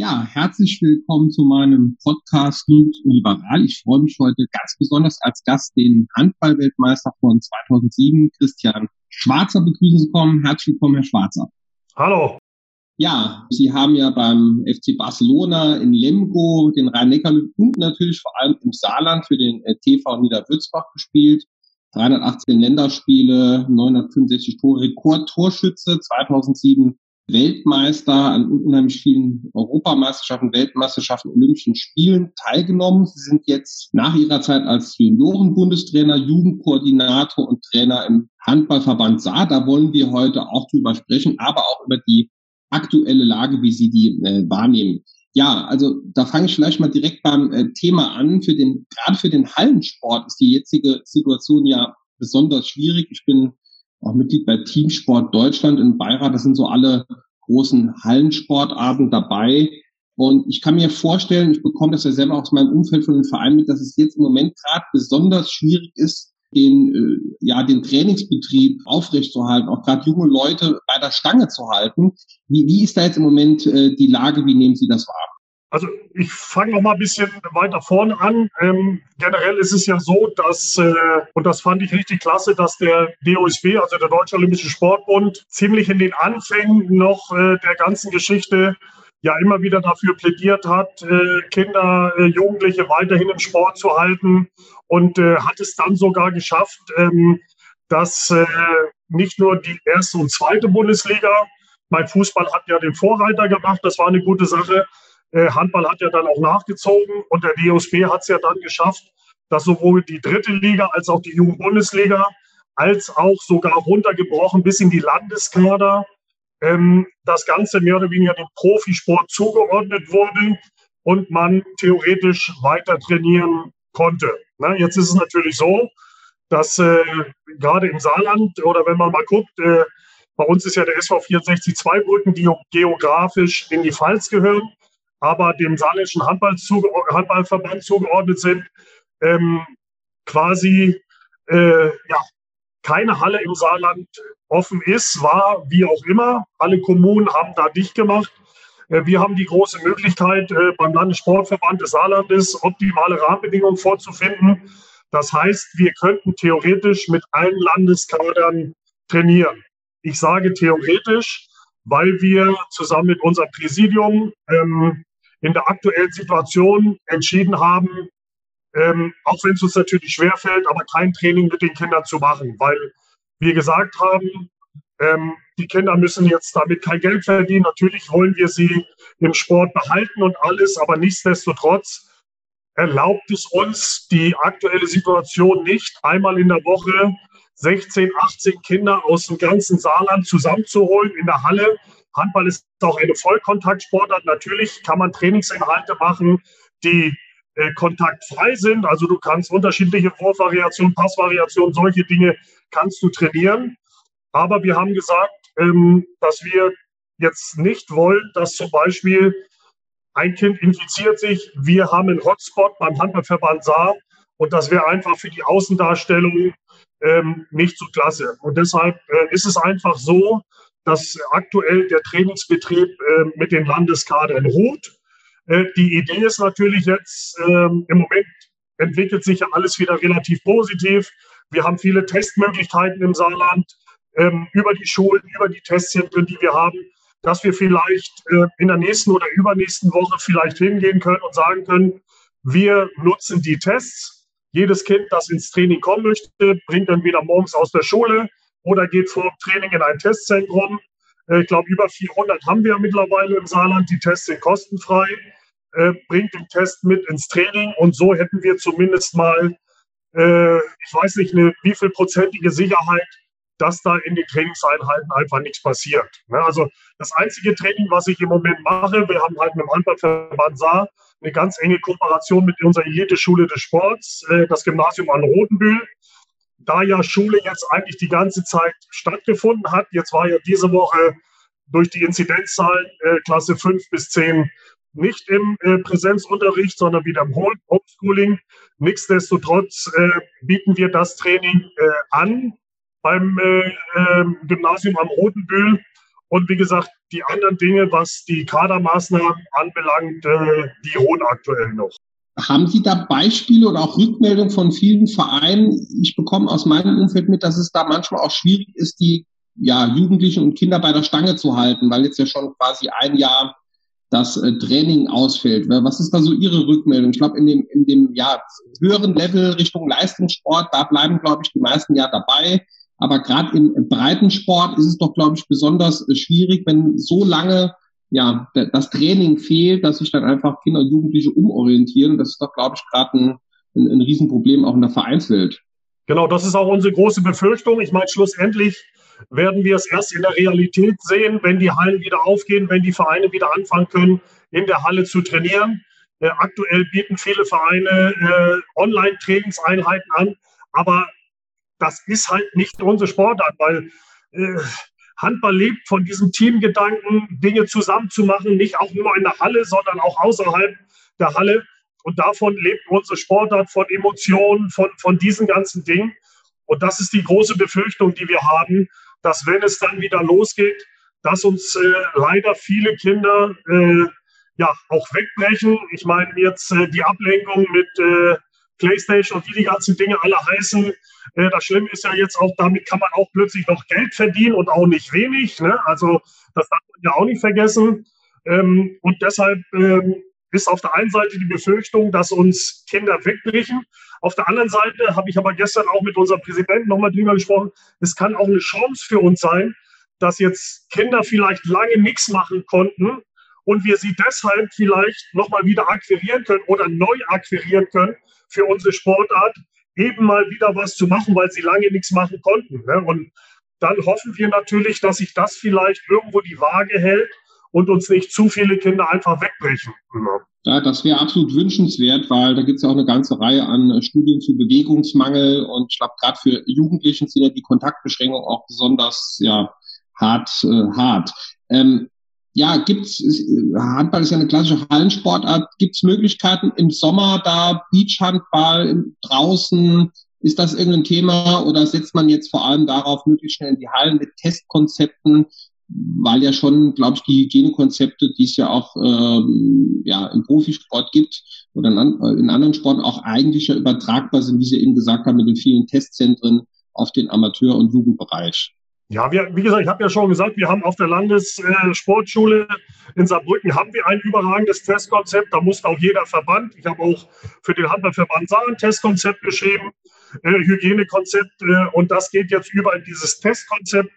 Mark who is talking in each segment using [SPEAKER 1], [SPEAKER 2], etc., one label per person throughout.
[SPEAKER 1] Ja, herzlich willkommen zu meinem Podcast und Liberal. Ich freue mich heute ganz besonders als Gast den Handballweltmeister von 2007, Christian Schwarzer, begrüßen zu kommen. Herzlich willkommen, Herr Schwarzer.
[SPEAKER 2] Hallo.
[SPEAKER 1] Ja, Sie haben ja beim FC Barcelona in Lemgo, den Rhein-Neckar und natürlich vor allem im Saarland für den äh, TV Niederwürzbach gespielt. 318 Länderspiele, 965 Tore, Rekordtorschütze 2007 Weltmeister an unheimlich vielen Europameisterschaften, Weltmeisterschaften, Olympischen Spielen teilgenommen. Sie sind jetzt nach ihrer Zeit als Juniorenbundestrainer, Jugendkoordinator und Trainer im Handballverband Saar. Da wollen wir heute auch drüber sprechen, aber auch über die aktuelle Lage, wie Sie die äh, wahrnehmen. Ja, also da fange ich vielleicht mal direkt beim äh, Thema an. Für den, gerade für den Hallensport ist die jetzige Situation ja besonders schwierig. Ich bin auch Mitglied bei Teamsport Deutschland in Beirat. Das sind so alle großen Hallensportarten dabei. Und ich kann mir vorstellen, ich bekomme das ja selber aus meinem Umfeld von den Vereinen mit, dass es jetzt im Moment gerade besonders schwierig ist, den, äh, ja, den Trainingsbetrieb aufrechtzuerhalten, auch gerade junge Leute bei der Stange zu halten. Wie, wie ist da jetzt im Moment äh, die Lage? Wie nehmen Sie das wahr?
[SPEAKER 2] Also ich fange noch mal ein bisschen weiter vorne an. Ähm, generell ist es ja so, dass, äh, und das fand ich richtig klasse, dass der DOSB, also der Deutsche Olympische Sportbund, ziemlich in den Anfängen noch äh, der ganzen Geschichte ja immer wieder dafür plädiert hat, äh, Kinder, äh, Jugendliche weiterhin im Sport zu halten und äh, hat es dann sogar geschafft, ähm, dass äh, nicht nur die erste und zweite Bundesliga, mein Fußball hat ja den Vorreiter gemacht, das war eine gute Sache, Handball hat ja dann auch nachgezogen und der DOSB hat es ja dann geschafft, dass sowohl die dritte Liga als auch die Jugendbundesliga als auch sogar runtergebrochen bis in die Landeskader ähm, das Ganze mehr oder weniger dem Profisport zugeordnet wurde und man theoretisch weiter trainieren konnte. Na, jetzt ist es natürlich so, dass äh, gerade im Saarland oder wenn man mal guckt, äh, bei uns ist ja der SV 64 Zweibrücken, die geografisch in die Pfalz gehören aber dem saarländischen Handball zuge Handballverband zugeordnet sind, ähm, quasi äh, ja, keine Halle im Saarland offen ist, war wie auch immer. Alle Kommunen haben da dicht gemacht. Äh, wir haben die große Möglichkeit, äh, beim Landessportverband des Saarlandes optimale Rahmenbedingungen vorzufinden. Das heißt, wir könnten theoretisch mit allen Landeskadern trainieren. Ich sage theoretisch, weil wir zusammen mit unserem Präsidium ähm, in der aktuellen Situation entschieden haben, ähm, auch wenn es uns natürlich schwerfällt, aber kein Training mit den Kindern zu machen, weil wir gesagt haben, ähm, die Kinder müssen jetzt damit kein Geld verdienen. Natürlich wollen wir sie im Sport behalten und alles, aber nichtsdestotrotz erlaubt es uns die aktuelle Situation nicht, einmal in der Woche 16, 18 Kinder aus dem ganzen Saarland zusammenzuholen in der Halle Handball ist auch eine Vollkontaktsportart. Natürlich kann man Trainingsinhalte machen, die äh, kontaktfrei sind. Also du kannst unterschiedliche Wurfvariationen, Passvariationen, solche Dinge kannst du trainieren. Aber wir haben gesagt, ähm, dass wir jetzt nicht wollen, dass zum Beispiel ein Kind infiziert sich. Wir haben einen Hotspot beim Handballverband Saar und das wäre einfach für die Außendarstellung ähm, nicht so klasse. Und deshalb äh, ist es einfach so, dass aktuell der Trainingsbetrieb äh, mit den Landeskadern ruht. Äh, die Idee ist natürlich jetzt, ähm, im Moment entwickelt sich ja alles wieder relativ positiv. Wir haben viele Testmöglichkeiten im Saarland ähm, über die Schulen, über die Testzentren, die wir haben, dass wir vielleicht äh, in der nächsten oder übernächsten Woche vielleicht hingehen können und sagen können, wir nutzen die Tests. Jedes Kind, das ins Training kommen möchte, bringt dann wieder morgens aus der Schule oder geht vor dem Training in ein Testzentrum. Äh, ich glaube, über 400 haben wir mittlerweile im Saarland. Die Tests sind kostenfrei. Äh, bringt den Test mit ins Training und so hätten wir zumindest mal, äh, ich weiß nicht, eine wie viel prozentige Sicherheit, dass da in den Trainingseinheiten einfach nichts passiert. Ne? Also das einzige Training, was ich im Moment mache, wir haben halt mit dem Handballverband Saar eine ganz enge Kooperation mit unserer Elite-Schule des Sports, das Gymnasium an Rotenbühl da ja Schule jetzt eigentlich die ganze Zeit stattgefunden hat, jetzt war ja diese Woche durch die Inzidenzzahlen äh, Klasse 5 bis 10 nicht im äh, Präsenzunterricht, sondern wieder im Homeschooling. Nichtsdestotrotz äh, bieten wir das Training äh, an beim äh, ähm, Gymnasium am Rotenbühl. Und wie gesagt, die anderen Dinge, was die Kadermaßnahmen anbelangt, äh, die ruhen aktuell noch.
[SPEAKER 1] Haben Sie da Beispiele oder auch Rückmeldungen von vielen Vereinen? Ich bekomme aus meinem Umfeld mit, dass es da manchmal auch schwierig ist, die ja, Jugendlichen und Kinder bei der Stange zu halten, weil jetzt ja schon quasi ein Jahr das äh, Training ausfällt. Was ist da so Ihre Rückmeldung? Ich glaube, in dem, in dem ja, höheren Level Richtung Leistungssport, da bleiben, glaube ich, die meisten ja dabei. Aber gerade im, im Breitensport ist es doch, glaube ich, besonders äh, schwierig, wenn so lange ja, das Training fehlt, dass sich dann einfach Kinder und Jugendliche umorientieren. Das ist doch, glaube ich, gerade ein, ein, ein Riesenproblem auch in der Vereinswelt.
[SPEAKER 2] Genau, das ist auch unsere große Befürchtung. Ich meine, schlussendlich werden wir es erst in der Realität sehen, wenn die Hallen wieder aufgehen, wenn die Vereine wieder anfangen können, in der Halle zu trainieren. Äh, aktuell bieten viele Vereine äh, Online-Trainingseinheiten an, aber das ist halt nicht unsere Sportart, weil äh, Handball lebt von diesem Teamgedanken, Dinge zusammenzumachen, nicht auch nur in der Halle, sondern auch außerhalb der Halle. Und davon lebt unsere Sportart, von Emotionen, von, von diesen ganzen Dingen. Und das ist die große Befürchtung, die wir haben, dass wenn es dann wieder losgeht, dass uns äh, leider viele Kinder äh, ja auch wegbrechen. Ich meine jetzt äh, die Ablenkung mit äh, PlayStation und wie die ganzen Dinge alle heißen. Äh, das Schlimme ist ja jetzt auch, damit kann man auch plötzlich noch Geld verdienen und auch nicht wenig. Ne? Also das darf man ja auch nicht vergessen. Ähm, und deshalb ähm, ist auf der einen Seite die Befürchtung, dass uns Kinder wegbrechen. Auf der anderen Seite habe ich aber gestern auch mit unserem Präsidenten nochmal drüber gesprochen. Es kann auch eine Chance für uns sein, dass jetzt Kinder vielleicht lange nichts machen konnten und wir sie deshalb vielleicht nochmal wieder akquirieren können oder neu akquirieren können für unsere Sportart, eben mal wieder was zu machen, weil sie lange nichts machen konnten. Ne? Und dann hoffen wir natürlich, dass sich das vielleicht irgendwo die Waage hält und uns nicht zu viele Kinder einfach wegbrechen.
[SPEAKER 1] Ja, das wäre absolut wünschenswert, weil da gibt es ja auch eine ganze Reihe an äh, Studien zu Bewegungsmangel und ich glaube, gerade für Jugendlichen sind ja die Kontaktbeschränkungen auch besonders ja, hart. Äh, hart. Ähm, ja, gibt's äh, Handball ist ja eine klassische Hallensportart. Gibt es Möglichkeiten im Sommer da Beachhandball draußen? Ist das irgendein Thema oder setzt man jetzt vor allem darauf, möglichst schnell in die Hallen mit Testkonzepten weil ja schon, glaube ich, die Hygienekonzepte, die es ja auch ähm, ja, im Profisport gibt oder in, in anderen Sporten auch eigentlich ja übertragbar sind, wie Sie eben gesagt haben, mit den vielen Testzentren auf den Amateur- und Jugendbereich.
[SPEAKER 2] Ja, wir, wie gesagt, ich habe ja schon gesagt, wir haben auf der Landessportschule in Saarbrücken haben wir ein überragendes Testkonzept. Da muss auch jeder Verband, ich habe auch für den Handballverband Saar ein Testkonzept geschrieben, äh, Hygienekonzept. Äh, und das geht jetzt über in dieses Testkonzept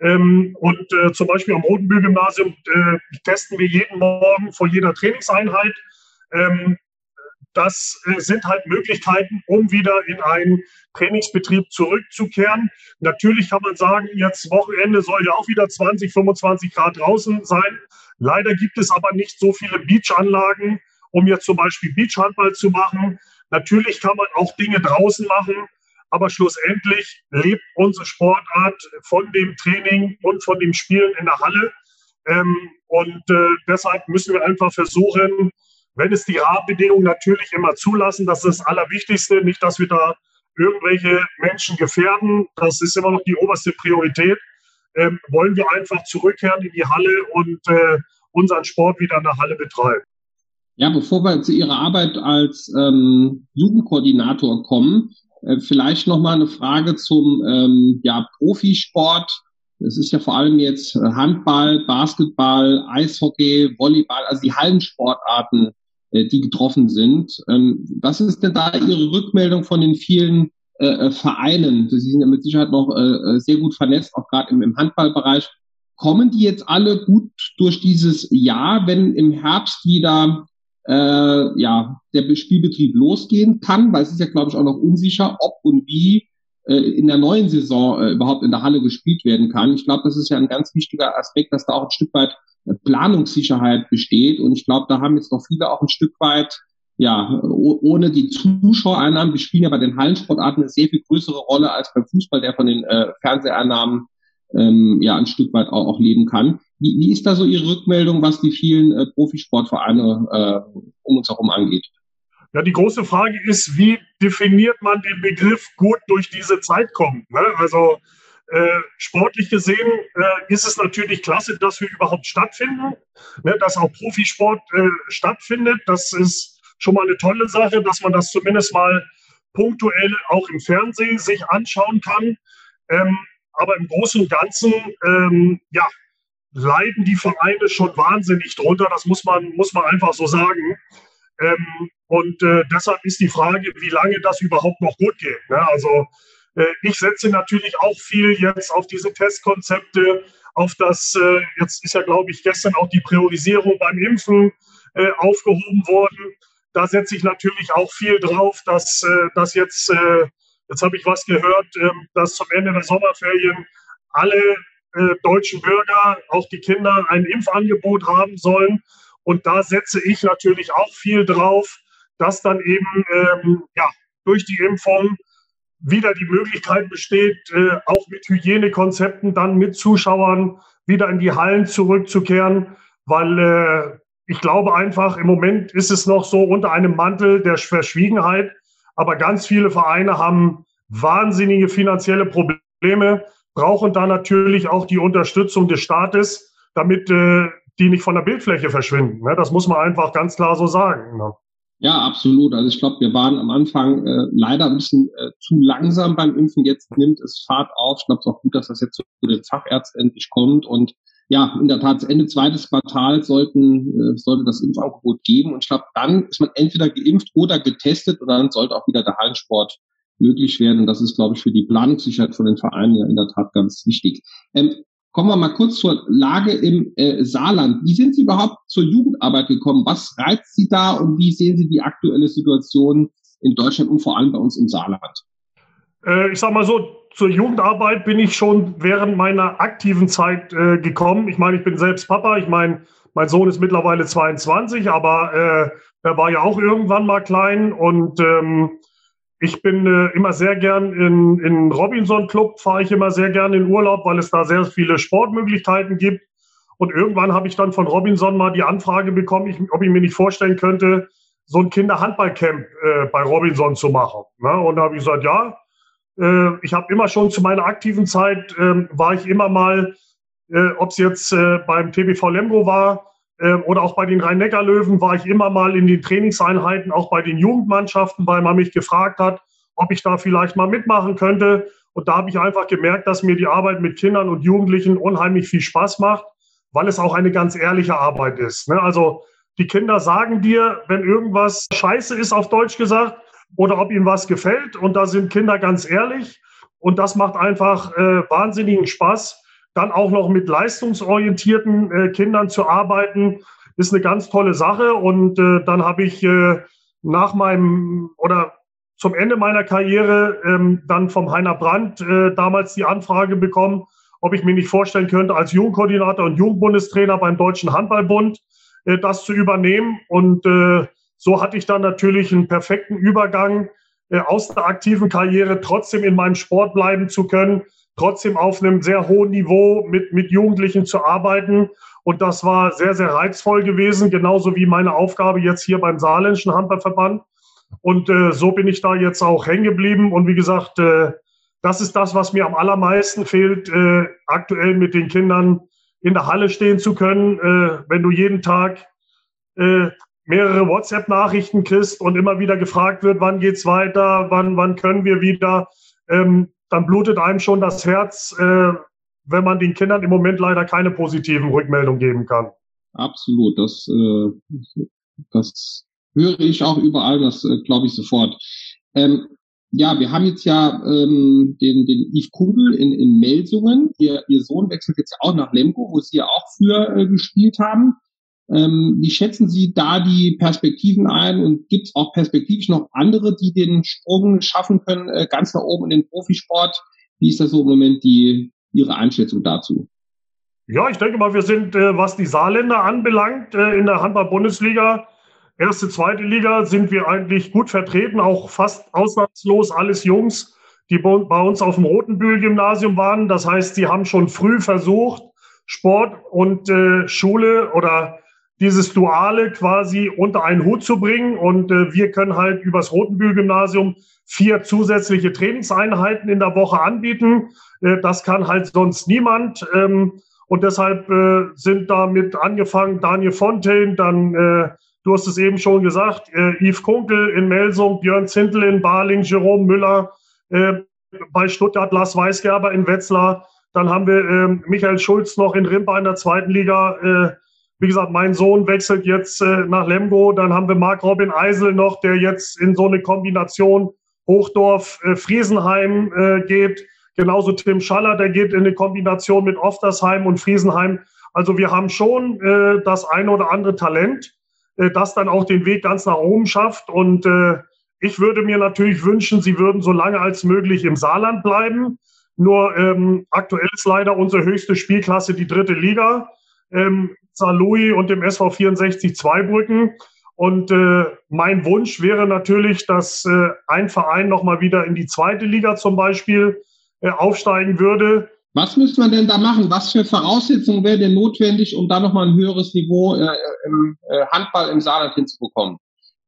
[SPEAKER 2] ähm, und äh, zum Beispiel am Rotenbühl-Gymnasium äh, testen wir jeden Morgen vor jeder Trainingseinheit. Ähm, das äh, sind halt Möglichkeiten, um wieder in einen Trainingsbetrieb zurückzukehren. Natürlich kann man sagen, jetzt Wochenende soll ja auch wieder 20, 25 Grad draußen sein. Leider gibt es aber nicht so viele Beachanlagen, um jetzt zum Beispiel Beachhandball zu machen. Natürlich kann man auch Dinge draußen machen, aber schlussendlich lebt unsere Sportart von dem Training und von dem Spielen in der Halle. Ähm, und äh, deshalb müssen wir einfach versuchen, wenn es die Rahmenbedingungen natürlich immer zulassen, das ist das Allerwichtigste, nicht, dass wir da irgendwelche Menschen gefährden. Das ist immer noch die oberste Priorität. Ähm, wollen wir einfach zurückkehren in die Halle und äh, unseren Sport wieder in der Halle betreiben.
[SPEAKER 1] Ja, bevor wir zu Ihrer Arbeit als ähm, Jugendkoordinator kommen, äh, vielleicht noch mal eine Frage zum ähm, ja, Profisport. Es ist ja vor allem jetzt äh, Handball, Basketball, Eishockey, Volleyball, also die Hallensportarten, die getroffen sind. Ähm, was ist denn da Ihre Rückmeldung von den vielen äh, Vereinen? Sie sind ja mit Sicherheit noch äh, sehr gut vernetzt, auch gerade im, Handballbereich. Kommen die jetzt alle gut durch dieses Jahr, wenn im Herbst wieder äh, ja, der Spielbetrieb losgehen kann, weil es ist ja, glaube ich, auch noch unsicher, ob und wie äh, in der neuen Saison äh, überhaupt in der Halle gespielt werden kann. Ich glaube, das ist ja ein ganz wichtiger Aspekt, dass da auch ein Stück weit äh, Planungssicherheit besteht. Und ich glaube, da haben jetzt noch viele auch ein Stück weit, ja, ohne die Zuschauereinnahmen, die spielen ja bei den Hallensportarten eine sehr viel größere Rolle als beim Fußball, der von den äh, Fernseheinnahmen ähm, ja ein Stück weit auch, auch leben kann. Wie, wie ist da so Ihre Rückmeldung, was die vielen äh, Profisportvereine äh, um uns herum angeht?
[SPEAKER 2] Ja, die große Frage ist, wie definiert man den Begriff gut durch diese Zeit kommen? Ne? Also Äh, sportlich gesehen äh, ist es natürlich klasse, dass wir überhaupt stattfinden, ne, dass auch Profisport äh, stattfindet. Das ist schon mal eine tolle Sache, dass man das zumindest mal punktuell auch im Fernsehen sich anschauen kann. Ähm, aber im Großen und Ganzen, ähm, ja, leiden die Vereine schon wahnsinnig drunter. Das muss man, muss man einfach so sagen. Ähm, und äh, deshalb ist die Frage, wie lange das überhaupt noch gut geht. Ne? Also ich setze natürlich auch viel jetzt auf diese Testkonzepte, auf das, äh, jetzt ist ja, glaube ich, gestern auch die Priorisierung beim Impfen äh, aufgehoben worden. Da setze ich natürlich auch viel drauf, dass äh, das jetzt, äh, jetzt habe ich was gehört, ähm, dass zum Ende der Sommerferien alle äh, deutschen Bürger, auch die Kinder, ein Impfangebot haben sollen. Und da setze ich natürlich auch viel drauf, dass dann eben ähm, ja, durch die Impfung wieder die Möglichkeit besteht, äh, auch mit Hygienekonzepten dann mit Zuschauern wieder in die Hallen zurückzukehren, weil äh, ich glaube einfach, im Moment ist es noch so unter einem Mantel der Verschwiegenheit, aber ganz viele Vereine haben wahnsinnige finanzielle Probleme, brauchen da natürlich auch die Unterstützung des Staates, damit äh, die nicht von der Bildfläche verschwinden. Ne? Das muss man einfach ganz klar so sagen. Ne?
[SPEAKER 1] Ja, absolut. Also ich glaube, wir waren am Anfang äh, leider ein bisschen äh, zu langsam beim Impfen. Jetzt nimmt es Fahrt auf. Ich glaube, es ist auch gut, dass das jetzt zu den Fachärzten endlich kommt. Und ja, in der Tat, Ende zweites Quartal sollten, äh, sollte das Impfangebot geben. Und ich glaube, dann ist man entweder geimpft oder getestet und dann sollte auch wieder der Hallensport möglich werden. Und das ist, glaube ich, für die Planungssicherheit von den Vereinen ja in der Tat ganz wichtig. Ähm, Kommen wir mal kurz zur Lage im äh, Saarland. Wie sind Sie überhaupt zur Jugendarbeit gekommen? Was reizt Sie da und wie sehen Sie die aktuelle Situation in Deutschland und vor allem bei uns im Saarland?
[SPEAKER 2] Äh, ich sag mal so, zur Jugendarbeit bin ich schon während meiner aktiven Zeit äh, gekommen. Ich meine, ich bin selbst Papa. Ich meine, mein Sohn ist mittlerweile 22, aber äh, er war ja auch irgendwann mal klein und ähm, ich bin äh, immer sehr gern in, in Robinson Club, fahre ich immer sehr gern in Urlaub, weil es da sehr viele Sportmöglichkeiten gibt. Und irgendwann habe ich dann von Robinson mal die Anfrage bekommen, ich, ob ich mir nicht vorstellen könnte, so ein Kinderhandballcamp äh, bei Robinson zu machen. Ne? Und da habe ich gesagt, ja, äh, ich habe immer schon zu meiner aktiven Zeit, äh, war ich immer mal, äh, ob es jetzt äh, beim TBV Lemgo war, oder auch bei den Rhein-Neckar-Löwen war ich immer mal in den Trainingseinheiten, auch bei den Jugendmannschaften, weil man mich gefragt hat, ob ich da vielleicht mal mitmachen könnte. Und da habe ich einfach gemerkt, dass mir die Arbeit mit Kindern und Jugendlichen unheimlich viel Spaß macht, weil es auch eine ganz ehrliche Arbeit ist. Ne? Also die Kinder sagen dir, wenn irgendwas scheiße ist, auf Deutsch gesagt, oder ob ihnen was gefällt. Und da sind Kinder ganz ehrlich. Und das macht einfach äh, wahnsinnigen Spaß dann auch noch mit leistungsorientierten äh, Kindern zu arbeiten, ist eine ganz tolle Sache. Und äh, dann habe ich äh, nach meinem oder zum Ende meiner Karriere ähm, dann vom Heiner Brandt äh, damals die Anfrage bekommen, ob ich mir nicht vorstellen könnte, als Jugendkoordinator und Jugendbundestrainer beim Deutschen Handballbund äh, das zu übernehmen. Und äh, so hatte ich dann natürlich einen perfekten Übergang äh, aus der aktiven Karriere trotzdem in meinem Sport bleiben zu können trotzdem auf einem sehr hohen Niveau mit, mit Jugendlichen zu arbeiten. Und das war sehr, sehr reizvoll gewesen, genauso wie meine Aufgabe jetzt hier beim Saarländischen Handballverband. Und äh, so bin ich da jetzt auch hängen geblieben. Und wie gesagt, äh, das ist das, was mir am allermeisten fehlt, äh, aktuell mit den Kindern in der Halle stehen zu können. Äh, wenn du jeden Tag äh, mehrere WhatsApp-Nachrichten kriegst und immer wieder gefragt wird, wann geht's weiter, wann, wann können wir wieder, ähm, dann blutet einem schon das Herz, äh, wenn man den Kindern im Moment leider keine positiven Rückmeldungen geben kann.
[SPEAKER 1] Absolut, das, äh, das höre ich auch überall, das äh, glaube ich sofort. Ähm, ja, wir haben jetzt ja ähm, den, den Yves Kugel in, in Melsungen. Ihr, ihr Sohn wechselt jetzt auch nach Lemgo, wo Sie ja auch für äh, gespielt haben. Ähm, wie schätzen Sie da die Perspektiven ein und gibt es auch perspektivisch noch andere, die den Sprung schaffen können, äh, ganz nach oben in den Profisport? Wie ist das so im Moment die, Ihre Einschätzung dazu?
[SPEAKER 2] Ja, ich denke mal, wir sind, äh, was die Saarländer anbelangt, äh, in der Handball-Bundesliga, erste, zweite Liga, sind wir eigentlich gut vertreten, auch fast ausnahmslos alles Jungs, die bei uns auf dem Rotenbühl-Gymnasium waren. Das heißt, sie haben schon früh versucht, Sport und äh, Schule oder dieses Duale quasi unter einen Hut zu bringen. Und äh, wir können halt übers Rotenbühl-Gymnasium vier zusätzliche Trainingseinheiten in der Woche anbieten. Äh, das kann halt sonst niemand. Ähm, und deshalb äh, sind damit angefangen Daniel Fontaine, dann, äh, du hast es eben schon gesagt, äh, Yves Kunkel in Melsung, Björn Zintel in Baling, Jerome Müller, äh, bei Stuttgart Lars Weisgerber in Wetzlar. Dann haben wir äh, Michael Schulz noch in Rimpa in der zweiten Liga. Äh, wie gesagt, mein Sohn wechselt jetzt äh, nach Lemgo. Dann haben wir Marc Robin Eisel noch, der jetzt in so eine Kombination Hochdorf-Friesenheim äh, äh, geht. Genauso Tim Schaller, der geht in eine Kombination mit Oftersheim und Friesenheim. Also wir haben schon äh, das eine oder andere Talent, äh, das dann auch den Weg ganz nach oben schafft. Und äh, ich würde mir natürlich wünschen, sie würden so lange als möglich im Saarland bleiben. Nur ähm, aktuell ist leider unsere höchste Spielklasse die dritte Liga. Ähm, Louis und dem SV 64 Zweibrücken. Und äh, mein Wunsch wäre natürlich, dass äh, ein Verein nochmal wieder in die zweite Liga zum Beispiel äh, aufsteigen würde.
[SPEAKER 1] Was müsste man denn da machen? Was für Voraussetzungen wäre denn notwendig, um da nochmal ein höheres Niveau äh, im äh, Handball im Saarland hinzubekommen?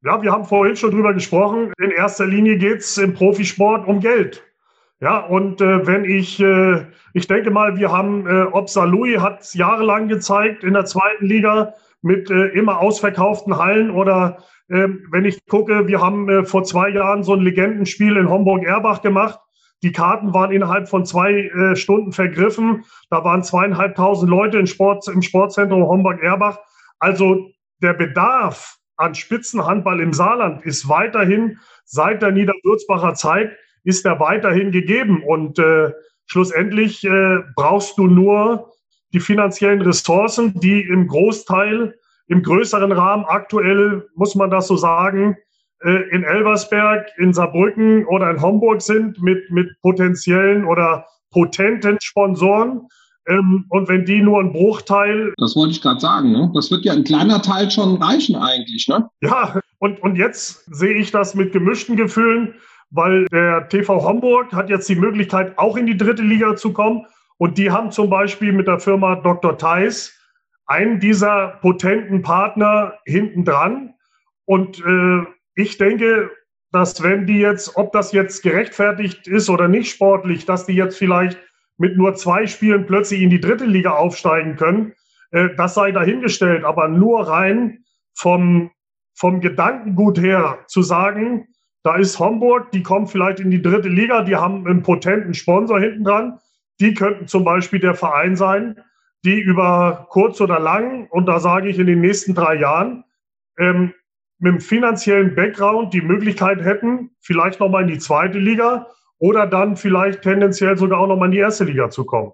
[SPEAKER 2] Ja, wir haben vorhin schon drüber gesprochen. In erster Linie geht es im Profisport um Geld. Ja, und äh, wenn ich, äh, ich denke mal, wir haben, äh, ob Salui hat es jahrelang gezeigt in der zweiten Liga mit äh, immer ausverkauften Hallen oder äh, wenn ich gucke, wir haben äh, vor zwei Jahren so ein Legendenspiel in Homburg-Erbach gemacht. Die Karten waren innerhalb von zwei äh, Stunden vergriffen. Da waren zweieinhalbtausend Leute im, Sport, im Sportzentrum Homburg-Erbach. Also der Bedarf an Spitzenhandball im Saarland ist weiterhin seit der Niederwürzbacher Zeit ist er weiterhin gegeben. Und äh, schlussendlich äh, brauchst du nur die finanziellen Ressourcen, die im Großteil, im größeren Rahmen aktuell, muss man das so sagen, äh, in Elversberg, in Saarbrücken oder in Homburg sind mit, mit potenziellen oder potenten Sponsoren. Ähm, und wenn die nur ein Bruchteil.
[SPEAKER 1] Das wollte ich gerade sagen, ne? Das wird ja ein kleiner Teil schon reichen eigentlich, ne?
[SPEAKER 2] Ja, und, und jetzt sehe ich das mit gemischten Gefühlen, weil der TV Homburg hat jetzt die Möglichkeit, auch in die dritte Liga zu kommen. Und die haben zum Beispiel mit der Firma Dr. Theis einen dieser potenten Partner hinten dran. Und äh, ich denke, dass wenn die jetzt, ob das jetzt gerechtfertigt ist oder nicht sportlich, dass die jetzt vielleicht mit nur zwei Spielen plötzlich in die dritte Liga aufsteigen können, äh, das sei dahingestellt. Aber nur rein vom, vom Gedankengut her zu sagen, da ist Homburg, die kommen vielleicht in die dritte Liga, die haben einen potenten Sponsor hinten dran. Die könnten zum Beispiel der Verein sein, die über kurz oder lang, und da sage ich in den nächsten drei Jahren, ähm, mit dem finanziellen Background die Möglichkeit hätten, vielleicht nochmal in die zweite Liga oder dann vielleicht tendenziell sogar auch nochmal in die erste Liga zu kommen.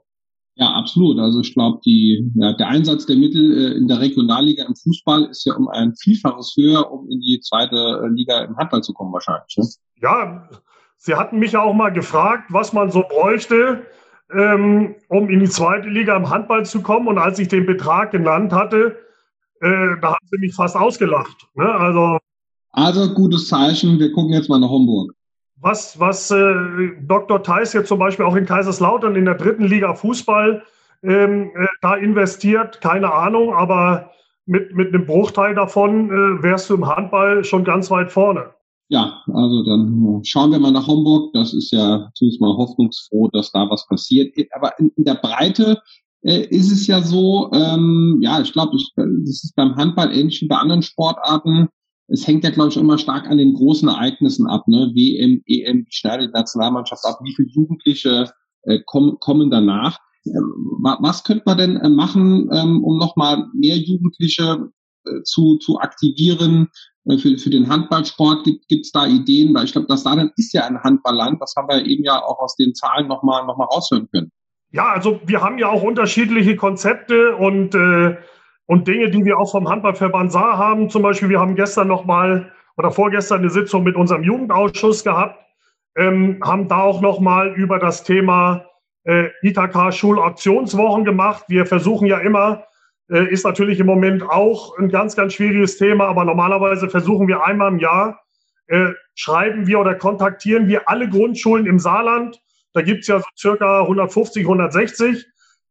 [SPEAKER 1] Ja, absolut. Also ich glaube, die, ja, der Einsatz der Mittel äh, in der Regionalliga im Fußball ist ja um ein Vielfaches höher, um in die zweite äh, Liga im Handball zu kommen wahrscheinlich. Ne?
[SPEAKER 2] Ja, Sie hatten mich ja auch mal gefragt, was man so bräuchte, ähm, um in die zweite Liga im Handball zu kommen. Und als ich den Betrag genannt hatte, äh, da haben sie mich fast ausgelacht. Ne? Also,
[SPEAKER 1] also gutes Zeichen, wir gucken jetzt mal nach Homburg.
[SPEAKER 2] Was, was äh, Dr. Theis jetzt zum Beispiel auch in Kaiserslautern in der dritten Liga Fußball ähm, äh, da investiert, keine Ahnung, aber mit, mit einem Bruchteil davon äh, wärst du im Handball schon ganz weit vorne.
[SPEAKER 1] Ja, also dann schauen wir mal nach Homburg. Das ist ja zumindest mal hoffnungsfroh, dass da was passiert. Aber in, in der Breite äh, ist es ja so, ähm, ja, ich glaube, das ist beim Handball ähnlich wie bei anderen Sportarten. Es hängt ja, glaube ich, immer stark an den großen Ereignissen ab, ne? WM, EM, wie schneidet die Nationalmannschaft ab, wie viele Jugendliche äh, kommen, kommen danach. Ähm, was könnte man denn äh, machen, ähm, um nochmal mehr Jugendliche äh, zu, zu aktivieren äh, für, für den Handballsport? Gibt es da Ideen? Weil ich glaube, das Saarland ist ja ein Handballland. Das haben wir eben ja auch aus den Zahlen nochmal noch mal raushören können.
[SPEAKER 2] Ja, also wir haben ja auch unterschiedliche Konzepte und, äh, und Dinge, die wir auch vom Handballverband Saar haben. Zum Beispiel, wir haben gestern nochmal oder vorgestern eine Sitzung mit unserem Jugendausschuss gehabt, ähm, haben da auch nochmal über das Thema äh, ITK Schulaktionswochen gemacht. Wir versuchen ja immer, äh, ist natürlich im Moment auch ein ganz, ganz schwieriges Thema, aber normalerweise versuchen wir einmal im Jahr, äh, schreiben wir oder kontaktieren wir alle Grundschulen im Saarland da gibt's ja so circa 150, 160.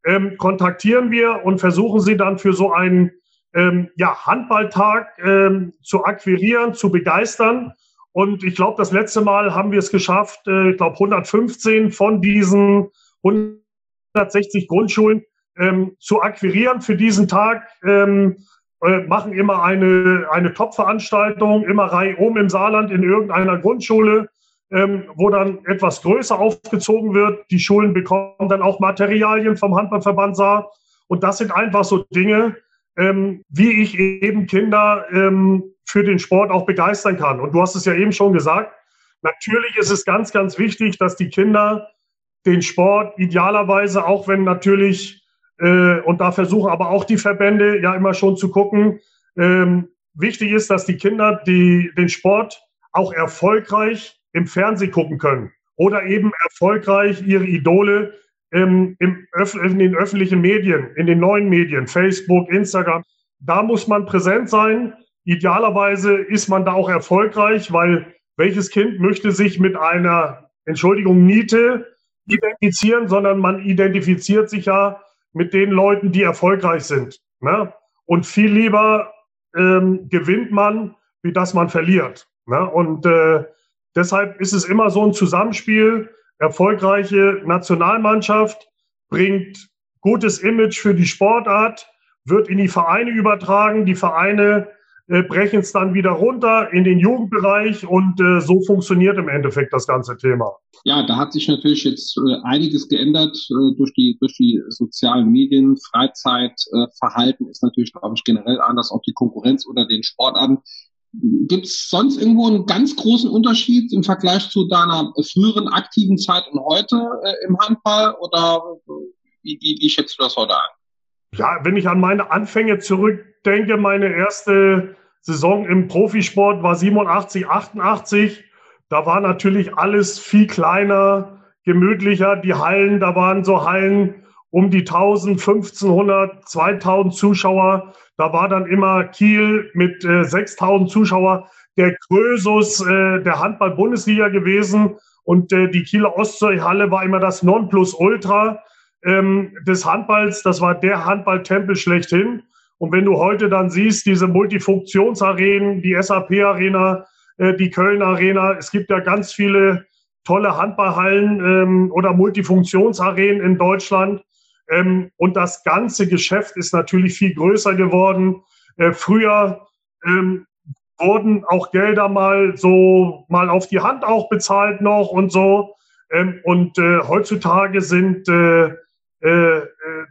[SPEAKER 2] Ähm, kontaktieren wir und versuchen sie dann für so einen ähm, ja, Handballtag ähm, zu akquirieren, zu begeistern. Und ich glaube, das letzte Mal haben wir es geschafft, äh, ich glaube 115 von diesen 160 Grundschulen ähm, zu akquirieren für diesen Tag. Ähm, äh, machen immer eine, eine Top-Veranstaltung, immer reihum im Saarland in irgendeiner Grundschule, ähm, wo dann etwas größer aufgezogen wird. Die Schulen bekommen dann auch Materialien vom Handballverband Saar. Und das sind einfach so Dinge, ähm, wie ich eben Kinder ähm, für den Sport auch begeistern kann. Und du hast es ja eben schon gesagt, natürlich ist es ganz, ganz wichtig, dass die Kinder den Sport idealerweise, auch wenn natürlich, äh, und da versuchen aber auch die Verbände ja immer schon zu gucken, ähm, wichtig ist, dass die Kinder die, den Sport auch erfolgreich im Fernsehen gucken können oder eben erfolgreich ihre Idole ähm, im, in den öffentlichen Medien, in den neuen Medien, Facebook, Instagram. Da muss man präsent sein. Idealerweise ist man da auch erfolgreich, weil welches Kind möchte sich mit einer, Entschuldigung, Niete identifizieren, sondern man identifiziert sich ja mit den Leuten, die erfolgreich sind. Ne? Und viel lieber ähm, gewinnt man, wie dass man verliert. Ne? Und äh, deshalb ist es immer so ein Zusammenspiel. Erfolgreiche Nationalmannschaft bringt gutes Image für die Sportart, wird in die Vereine übertragen. Die Vereine äh, brechen es dann wieder runter in den Jugendbereich und äh, so funktioniert im Endeffekt das ganze Thema.
[SPEAKER 1] Ja, da hat sich natürlich jetzt äh, einiges geändert äh, durch die durch die sozialen Medien. Freizeitverhalten ist natürlich, glaube ich, generell anders, auch die Konkurrenz oder den Sportarten. Gibt es sonst irgendwo einen ganz großen Unterschied im Vergleich zu deiner früheren aktiven Zeit und heute äh, im Handball oder wie, wie, wie schätzt du das heute ein?
[SPEAKER 2] Ja, wenn ich an meine Anfänge zurückdenke, meine erste Saison im Profisport war 87, 88. Da war natürlich alles viel kleiner, gemütlicher. Die Hallen, da waren so Hallen um die 1000, 1500, 2000 Zuschauer. Da war dann immer Kiel mit äh, 6000 Zuschauer der Krösus äh, der Handball-Bundesliga gewesen. Und äh, die Kieler Ostseehalle war immer das Nonplusultra ähm, des Handballs. Das war der Handballtempel schlechthin. Und wenn du heute dann siehst, diese Multifunktionsarenen, die SAP-Arena, äh, die Köln-Arena, es gibt ja ganz viele tolle Handballhallen ähm, oder Multifunktionsarenen in Deutschland. Ähm, und das ganze Geschäft ist natürlich viel größer geworden. Äh, früher ähm, wurden auch Gelder mal so mal auf die Hand auch bezahlt noch und so. Ähm, und äh, heutzutage sind äh, äh, äh,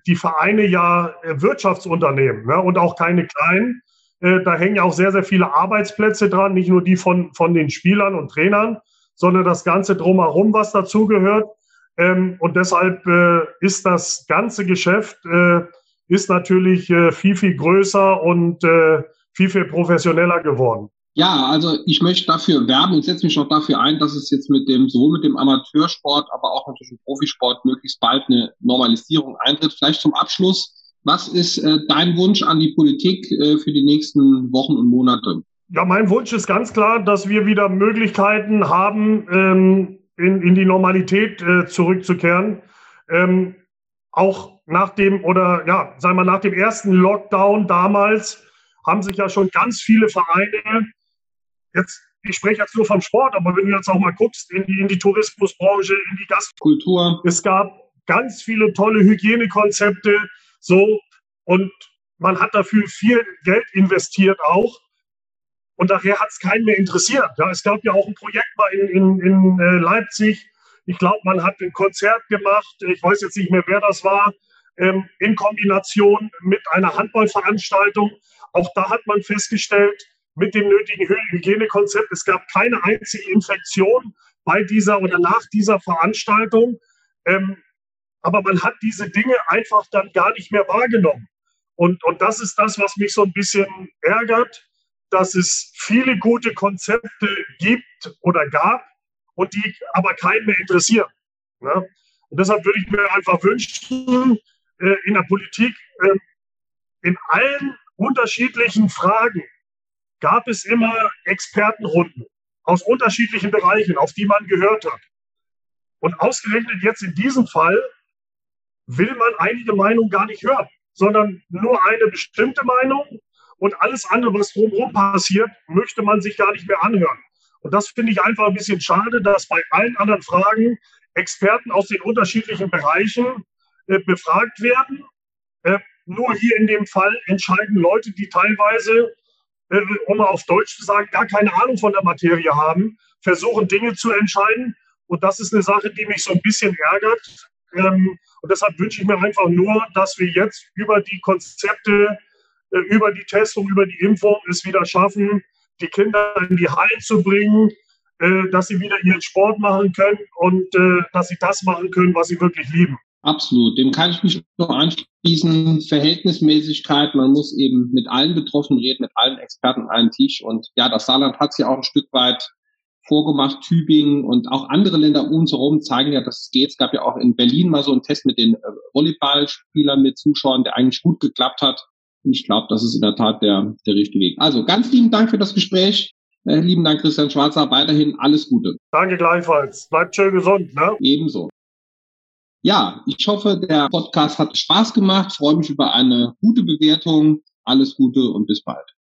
[SPEAKER 2] die Vereine ja äh, Wirtschaftsunternehmen ne? und auch keine kleinen. Da hängen ja auch sehr, sehr viele Arbeitsplätze dran, nicht nur die von, von den Spielern und Trainern, sondern das Ganze drumherum, was dazugehört. Ähm, und deshalb äh, ist das ganze Geschäft äh, ist natürlich äh, viel, viel größer und äh, viel, viel professioneller geworden.
[SPEAKER 1] Ja, also ich möchte dafür werben und setze mich auch dafür ein, dass es jetzt mit dem, sowohl mit dem Amateursport, aber auch natürlich im Profisport möglichst bald eine Normalisierung eintritt. Vielleicht zum Abschluss. Was ist äh, dein Wunsch an die Politik äh, für die nächsten Wochen und Monate?
[SPEAKER 2] Ja, mein Wunsch ist ganz klar, dass wir wieder Möglichkeiten haben, ähm, in, in die Normalität äh, zurückzukehren. Ähm, auch nach dem oder ja, sagen wir nach dem ersten Lockdown damals haben sich ja schon ganz viele Vereine jetzt, ich spreche jetzt nur vom Sport, aber wenn du jetzt auch mal guckst in die, in die Tourismusbranche, in die Gastkultur, es gab ganz viele tolle Hygienekonzepte, so, und man hat dafür viel Geld investiert auch. Und nachher hat es keinen mehr interessiert. Ja, es gab ja auch ein Projekt mal in, in, in äh, Leipzig. Ich glaube, man hat ein Konzert gemacht. Ich weiß jetzt nicht mehr, wer das war. Ähm, in Kombination mit einer Handballveranstaltung. Auch da hat man festgestellt, mit dem nötigen Hygienekonzept. Es gab keine einzige Infektion bei dieser oder nach dieser Veranstaltung. Ähm, aber man hat diese Dinge einfach dann gar nicht mehr wahrgenommen. Und, und das ist das, was mich so ein bisschen ärgert, dass es viele gute Konzepte gibt oder gab und die aber keinen mehr interessieren. Ne? Und deshalb würde ich mir einfach wünschen, äh, in der Politik äh, in allen unterschiedlichen Fragen gab es immer Expertenrunden aus unterschiedlichen Bereichen, auf die man gehört hat. Und ausgerechnet jetzt in diesem Fall will man einige Meinungen gar nicht hören, sondern nur eine bestimmte Meinung und alles andere, was drumherum passiert, möchte man sich gar nicht mehr anhören. Und das finde ich einfach ein bisschen schade, dass bei allen anderen Fragen Experten aus den unterschiedlichen Bereichen äh, befragt werden. Äh, nur hier in dem Fall entscheiden Leute, die teilweise, äh, um mal auf Deutsch zu sagen, gar keine Ahnung von der Materie haben, versuchen Dinge zu entscheiden. Und das ist eine Sache, die mich so ein bisschen ärgert. Ähm, und deshalb wünsche ich mir einfach nur, dass wir jetzt über die Konzepte, über die Testung, über die Impfung es wieder schaffen, die Kinder in die Hallen zu bringen, äh, dass sie wieder ihren Sport machen können und äh, dass sie das machen können, was sie wirklich lieben.
[SPEAKER 1] Absolut, dem kann ich mich nur anschließen. Verhältnismäßigkeit, man muss eben mit allen Betroffenen reden, mit allen Experten an einen Tisch. Und ja, das Saarland hat es ja auch ein Stück weit vorgemacht. Tübingen und auch andere Länder um uns herum zeigen ja, dass es geht. Es gab ja auch in Berlin mal so einen Test mit den äh, Volleyballspielern mit Zuschauern, der eigentlich gut geklappt hat. Und ich glaube, das ist in der Tat der, der richtige Weg. Also ganz lieben Dank für das Gespräch. Äh, lieben Dank, Christian Schwarzer. Weiterhin alles Gute.
[SPEAKER 2] Danke gleichfalls. Bleibt schön gesund. Ne?
[SPEAKER 1] Ebenso. Ja, ich hoffe, der Podcast hat Spaß gemacht. freue mich über eine gute Bewertung. Alles Gute und bis bald.